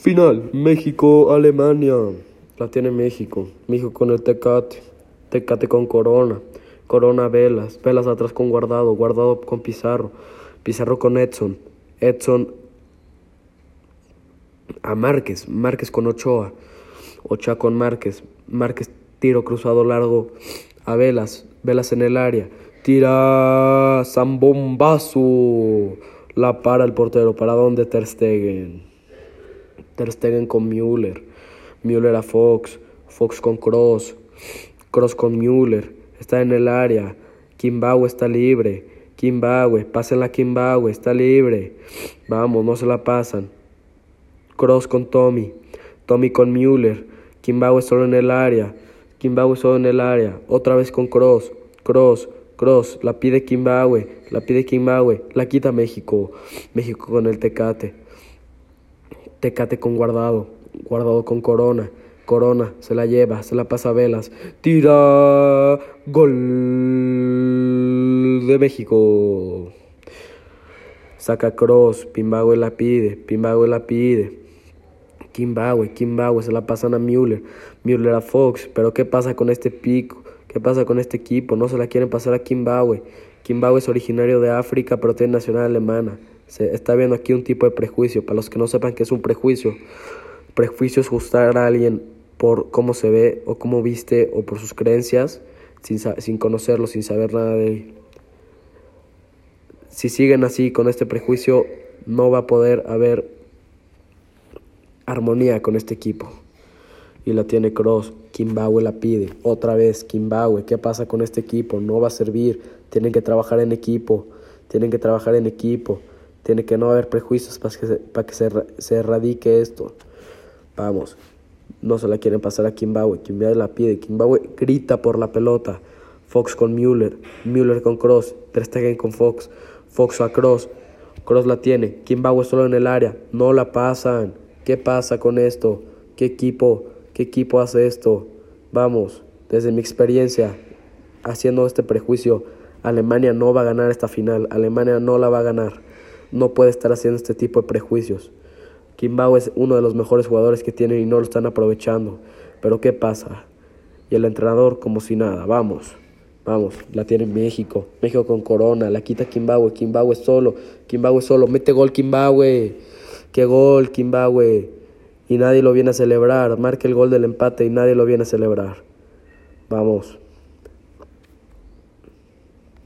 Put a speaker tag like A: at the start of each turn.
A: Final, México-Alemania. La tiene México. México con el Tecate. Tecate con Corona. Corona Velas. Velas atrás con Guardado. Guardado con Pizarro. Pizarro con Edson. Edson a Márquez. Márquez con Ochoa. Ochoa con Márquez. Márquez tiro cruzado largo a Velas. Velas en el área. Tira Zambombazo. La para el portero. ¿Para dónde Ter Stegen? Ter Stegen con Müller. Müller a Fox. Fox con Cross. Cross con Müller. Está en el área. Kimbawe está libre. Kimbawe. Pásenla a Kimbawe. Está libre. Vamos, no se la pasan. Cross con Tommy. Tommy con Müller. Kimbawe solo en el área. Kimbawe solo en el área. Otra vez con Cross. Cross. Cross. La pide Kimbawe. La pide Kimbawe. La quita México. México con el Tecate. Tecate con guardado, guardado con corona. Corona se la lleva, se la pasa a Velas. Tira gol de México. Saca Cross, Pimbawe la pide, Pimbawe la pide. Kimbawe, Kimbawe se la pasan a Müller, Müller a Fox. Pero ¿qué pasa con este pico? ¿Qué pasa con este equipo? No se la quieren pasar a Kimbawe. Kimbawe es originario de África, pero tiene nacional alemana. Se está viendo aquí un tipo de prejuicio. Para los que no sepan qué es un prejuicio, prejuicio es juzgar a alguien por cómo se ve o cómo viste o por sus creencias sin, sin conocerlo, sin saber nada de él. Si siguen así con este prejuicio, no va a poder haber armonía con este equipo. Y la tiene Cross. Kimbawe la pide. Otra vez, Kimbawe. ¿Qué pasa con este equipo? No va a servir. Tienen que trabajar en equipo. Tienen que trabajar en equipo. Tiene que no haber prejuicios para que, se, para que se, se erradique esto. Vamos, no se la quieren pasar a Kimbawe. Kimbawe la pide. Kimbawe grita por la pelota. Fox con Müller. Müller con Cross. Ter con Fox. Fox a Cross. Cross la tiene. Kimbawe solo en el área. No la pasan. ¿Qué pasa con esto? ¿Qué equipo? ¿Qué equipo hace esto? Vamos, desde mi experiencia, haciendo este prejuicio, Alemania no va a ganar esta final. Alemania no la va a ganar no puede estar haciendo este tipo de prejuicios. Kimbao es uno de los mejores jugadores que tienen y no lo están aprovechando. Pero ¿qué pasa? Y el entrenador como si nada, vamos, vamos, la tiene México, México con Corona, la quita Kimbawe, Kimbawe solo, Kimbawe solo, mete gol Kimbawe, qué gol Kimbawe, y nadie lo viene a celebrar, marca el gol del empate y nadie lo viene a celebrar. Vamos.